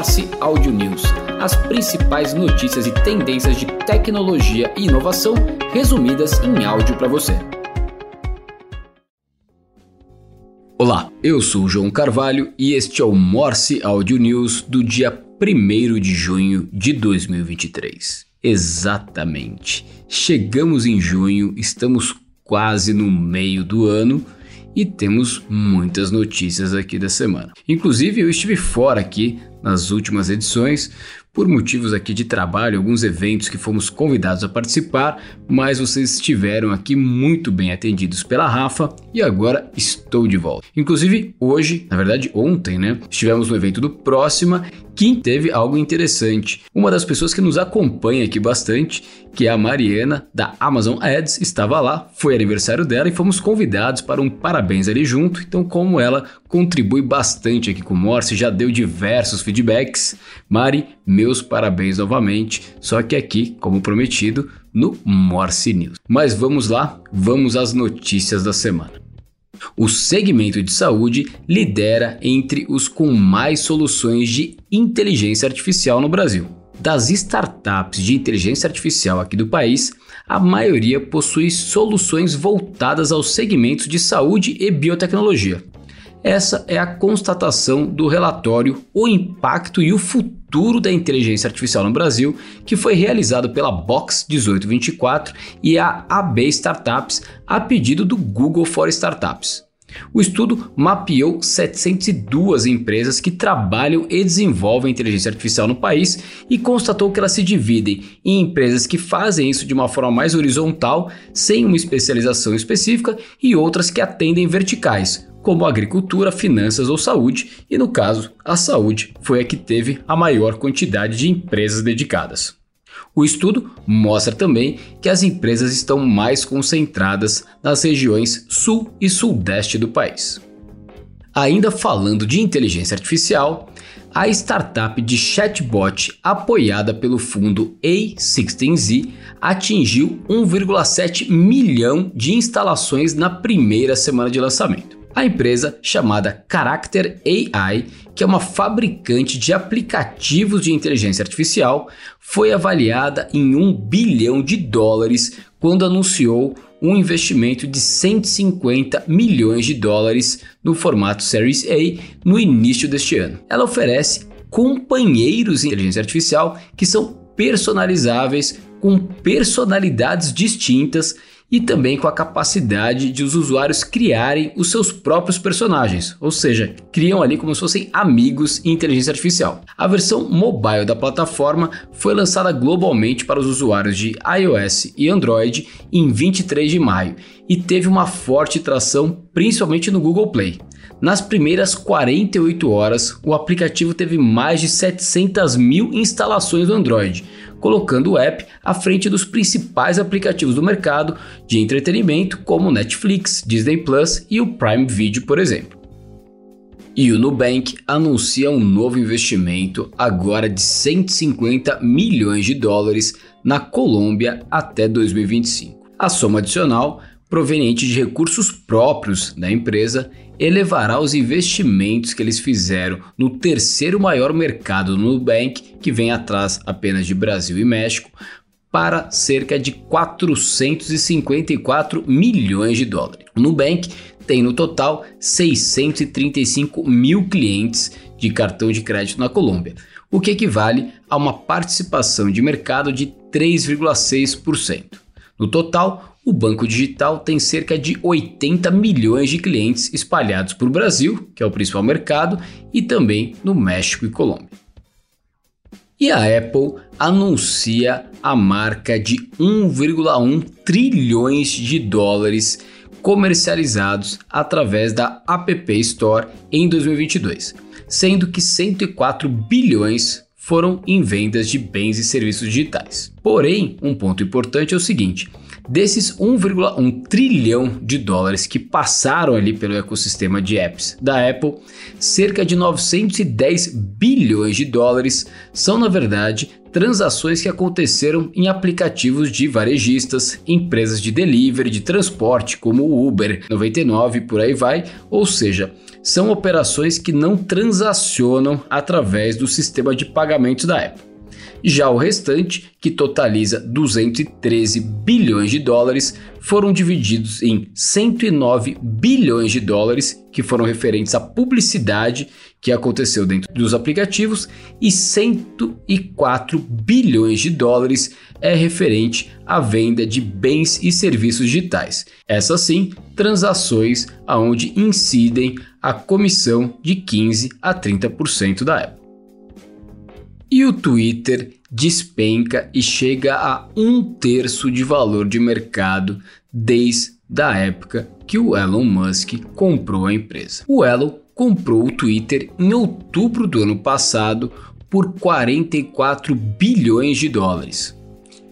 Morse Audio News, as principais notícias e tendências de tecnologia e inovação resumidas em áudio para você. Olá, eu sou João Carvalho e este é o Morse Audio News do dia 1 de junho de 2023. Exatamente. Chegamos em junho, estamos quase no meio do ano e temos muitas notícias aqui da semana. Inclusive, eu estive fora aqui nas últimas edições por motivos aqui de trabalho, alguns eventos que fomos convidados a participar, mas vocês estiveram aqui muito bem atendidos pela Rafa e agora estou de volta. Inclusive, hoje, na verdade ontem, né, estivemos no evento do Próxima que teve algo interessante. Uma das pessoas que nos acompanha aqui bastante, que é a Mariana da Amazon Ads, estava lá, foi aniversário dela e fomos convidados para um parabéns ali junto. Então, como ela contribui bastante aqui com o Morse, já deu diversos feedbacks. Mari, meus parabéns novamente, só que aqui, como prometido, no Morse News. Mas vamos lá, vamos às notícias da semana. O segmento de saúde lidera entre os com mais soluções de inteligência artificial no Brasil. Das startups de inteligência artificial aqui do país, a maioria possui soluções voltadas aos segmentos de saúde e biotecnologia. Essa é a constatação do relatório O Impacto e o Futuro da Inteligência Artificial no Brasil, que foi realizado pela Box 1824 e a AB Startups a pedido do Google for Startups. O estudo mapeou 702 empresas que trabalham e desenvolvem inteligência artificial no país e constatou que elas se dividem em empresas que fazem isso de uma forma mais horizontal, sem uma especialização específica, e outras que atendem verticais, como agricultura, finanças ou saúde, e no caso, a saúde foi a que teve a maior quantidade de empresas dedicadas. O estudo mostra também que as empresas estão mais concentradas nas regiões sul e sudeste do país. Ainda falando de inteligência artificial, a startup de chatbot apoiada pelo fundo A16Z atingiu 1,7 milhão de instalações na primeira semana de lançamento. A empresa chamada Character AI, que é uma fabricante de aplicativos de inteligência artificial, foi avaliada em 1 bilhão de dólares quando anunciou um investimento de 150 milhões de dólares no formato Series A no início deste ano. Ela oferece companheiros de inteligência artificial que são personalizáveis com personalidades distintas e também com a capacidade de os usuários criarem os seus próprios personagens, ou seja, criam ali como se fossem amigos em inteligência artificial. A versão mobile da plataforma foi lançada globalmente para os usuários de iOS e Android em 23 de maio e teve uma forte tração principalmente no Google Play. Nas primeiras 48 horas, o aplicativo teve mais de 700 mil instalações no Android, colocando o app à frente dos principais aplicativos do mercado de entretenimento, como Netflix, Disney Plus e o Prime Video, por exemplo. E o Nubank anuncia um novo investimento agora de 150 milhões de dólares na Colômbia até 2025. A soma adicional, proveniente de recursos próprios da empresa, elevará os investimentos que eles fizeram no terceiro maior mercado no Nubank, que vem atrás apenas de Brasil e México, para cerca de 454 milhões de dólares. O Nubank tem no total 635 mil clientes de cartão de crédito na Colômbia, o que equivale a uma participação de mercado de 3,6%. No total, o banco digital tem cerca de 80 milhões de clientes espalhados por Brasil, que é o principal mercado, e também no México e Colômbia. E a Apple anuncia a marca de 1,1 trilhões de dólares comercializados através da App Store em 2022, sendo que 104 bilhões foram em vendas de bens e serviços digitais. Porém, um ponto importante é o seguinte: Desses 1,1 trilhão de dólares que passaram ali pelo ecossistema de apps da Apple, cerca de 910 bilhões de dólares são na verdade transações que aconteceram em aplicativos de varejistas, empresas de delivery, de transporte, como o Uber 99 por aí vai, ou seja, são operações que não transacionam através do sistema de pagamentos da Apple. Já o restante, que totaliza 213 bilhões de dólares, foram divididos em 109 bilhões de dólares, que foram referentes à publicidade que aconteceu dentro dos aplicativos, e 104 bilhões de dólares é referente à venda de bens e serviços digitais. Essas sim, transações aonde incidem a comissão de 15 a 30% da Apple. E o Twitter despenca e chega a um terço de valor de mercado desde a época que o Elon Musk comprou a empresa. O Elon comprou o Twitter em outubro do ano passado por 44 bilhões de dólares.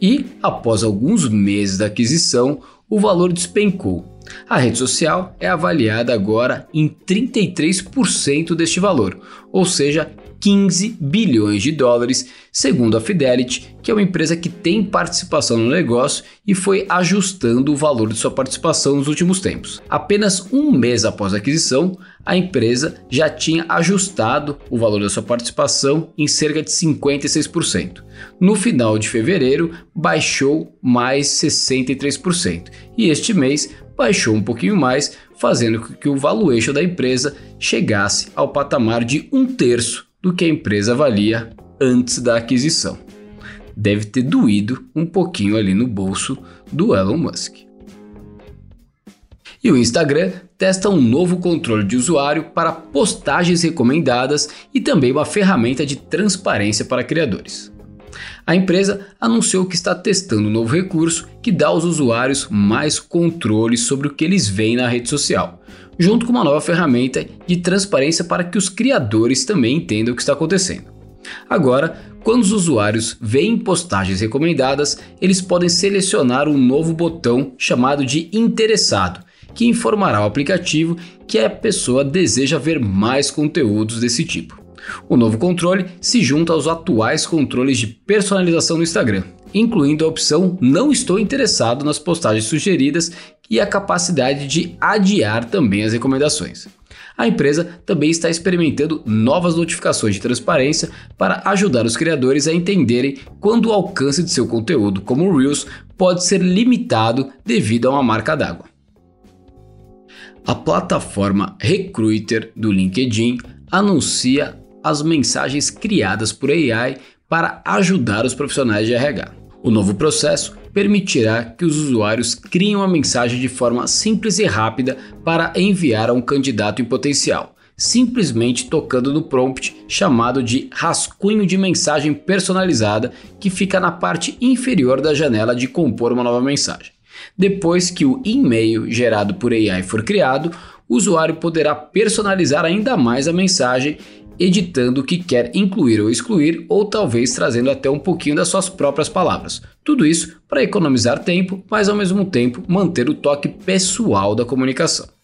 E, após alguns meses da aquisição, o valor despencou. A rede social é avaliada agora em 33% deste valor, ou seja, 15 bilhões de dólares, segundo a Fidelity, que é uma empresa que tem participação no negócio e foi ajustando o valor de sua participação nos últimos tempos. Apenas um mês após a aquisição, a empresa já tinha ajustado o valor da sua participação em cerca de 56%. No final de fevereiro, baixou mais 63%, e este mês baixou um pouquinho mais, fazendo com que o valuation da empresa chegasse ao patamar de um terço do que a empresa valia antes da aquisição. Deve ter doído um pouquinho ali no bolso do Elon Musk. E o Instagram testa um novo controle de usuário para postagens recomendadas e também uma ferramenta de transparência para criadores. A empresa anunciou que está testando um novo recurso que dá aos usuários mais controle sobre o que eles veem na rede social, junto com uma nova ferramenta de transparência para que os criadores também entendam o que está acontecendo. Agora, quando os usuários veem postagens recomendadas, eles podem selecionar um novo botão chamado de interessado, que informará o aplicativo que a pessoa deseja ver mais conteúdos desse tipo. O novo controle se junta aos atuais controles de personalização no Instagram, incluindo a opção Não estou interessado nas postagens sugeridas e a capacidade de adiar também as recomendações. A empresa também está experimentando novas notificações de transparência para ajudar os criadores a entenderem quando o alcance de seu conteúdo, como o Reels, pode ser limitado devido a uma marca d'água. A plataforma Recruiter do LinkedIn anuncia as mensagens criadas por AI para ajudar os profissionais de RH. O novo processo permitirá que os usuários criem uma mensagem de forma simples e rápida para enviar a um candidato em potencial, simplesmente tocando no prompt chamado de rascunho de mensagem personalizada que fica na parte inferior da janela de compor uma nova mensagem. Depois que o e-mail gerado por AI for criado, o usuário poderá personalizar ainda mais a mensagem editando o que quer incluir ou excluir, ou talvez trazendo até um pouquinho das suas próprias palavras. Tudo isso para economizar tempo, mas ao mesmo tempo manter o toque pessoal da comunicação.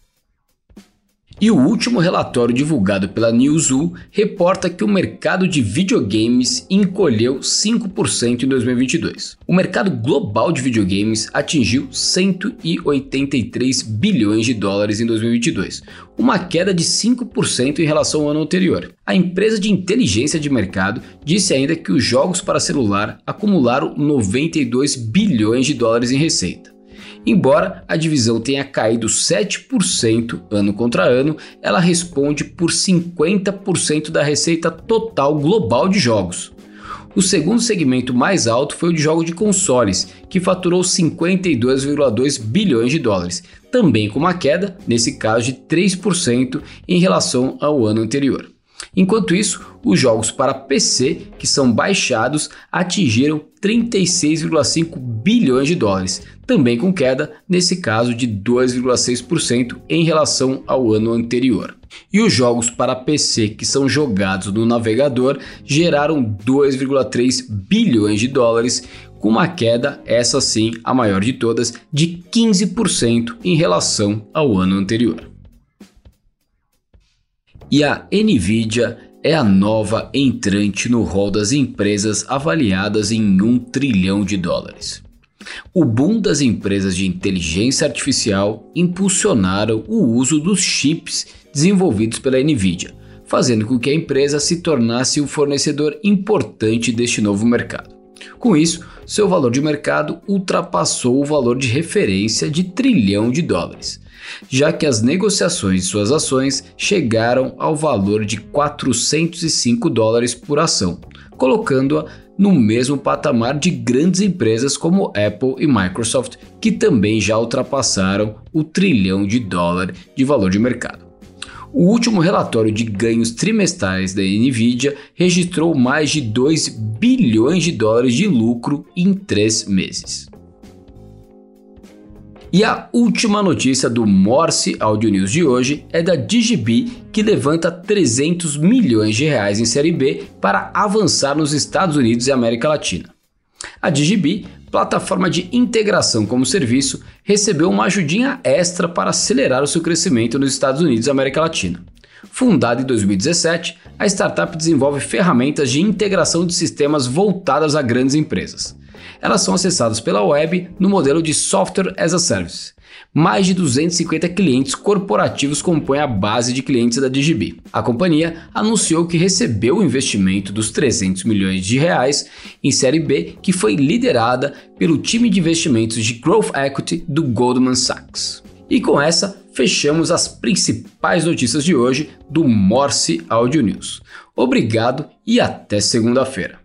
E o último relatório divulgado pela Newzoo reporta que o mercado de videogames encolheu 5% em 2022. O mercado global de videogames atingiu 183 bilhões de dólares em 2022, uma queda de 5% em relação ao ano anterior. A empresa de inteligência de mercado disse ainda que os jogos para celular acumularam 92 bilhões de dólares em receita. Embora a divisão tenha caído 7% ano contra ano, ela responde por 50% da receita total global de jogos. O segundo segmento mais alto foi o de jogos de consoles, que faturou 52,2 bilhões de dólares, também com uma queda, nesse caso, de 3% em relação ao ano anterior. Enquanto isso, os jogos para PC que são baixados atingiram 36,5 bilhões de dólares, também com queda, nesse caso de 2,6% em relação ao ano anterior. E os jogos para PC que são jogados no navegador geraram 2,3 bilhões de dólares, com uma queda, essa sim a maior de todas, de 15% em relação ao ano anterior. E a Nvidia é a nova entrante no rol das empresas avaliadas em um trilhão de dólares. O boom das empresas de inteligência artificial impulsionaram o uso dos chips desenvolvidos pela Nvidia, fazendo com que a empresa se tornasse um fornecedor importante deste novo mercado. Com isso, seu valor de mercado ultrapassou o valor de referência de trilhão de dólares, já que as negociações de suas ações chegaram ao valor de 405 dólares por ação, colocando-a no mesmo patamar de grandes empresas como Apple e Microsoft, que também já ultrapassaram o trilhão de dólar de valor de mercado. O último relatório de ganhos trimestrais da Nvidia registrou mais de 2 bilhões de dólares de lucro em três meses. E a última notícia do Morse Audio News de hoje é da Digibee, que levanta 300 milhões de reais em série B para avançar nos Estados Unidos e América Latina. A Digibee, plataforma de integração como serviço, recebeu uma ajudinha extra para acelerar o seu crescimento nos Estados Unidos e América Latina. Fundada em 2017, a startup desenvolve ferramentas de integração de sistemas voltadas a grandes empresas elas são acessadas pela web no modelo de Software as a Service. Mais de 250 clientes corporativos compõem a base de clientes da Digibee. A companhia anunciou que recebeu o investimento dos 300 milhões de reais em série B, que foi liderada pelo time de investimentos de Growth Equity do Goldman Sachs. E com essa, fechamos as principais notícias de hoje do Morse Audio News. Obrigado e até segunda-feira.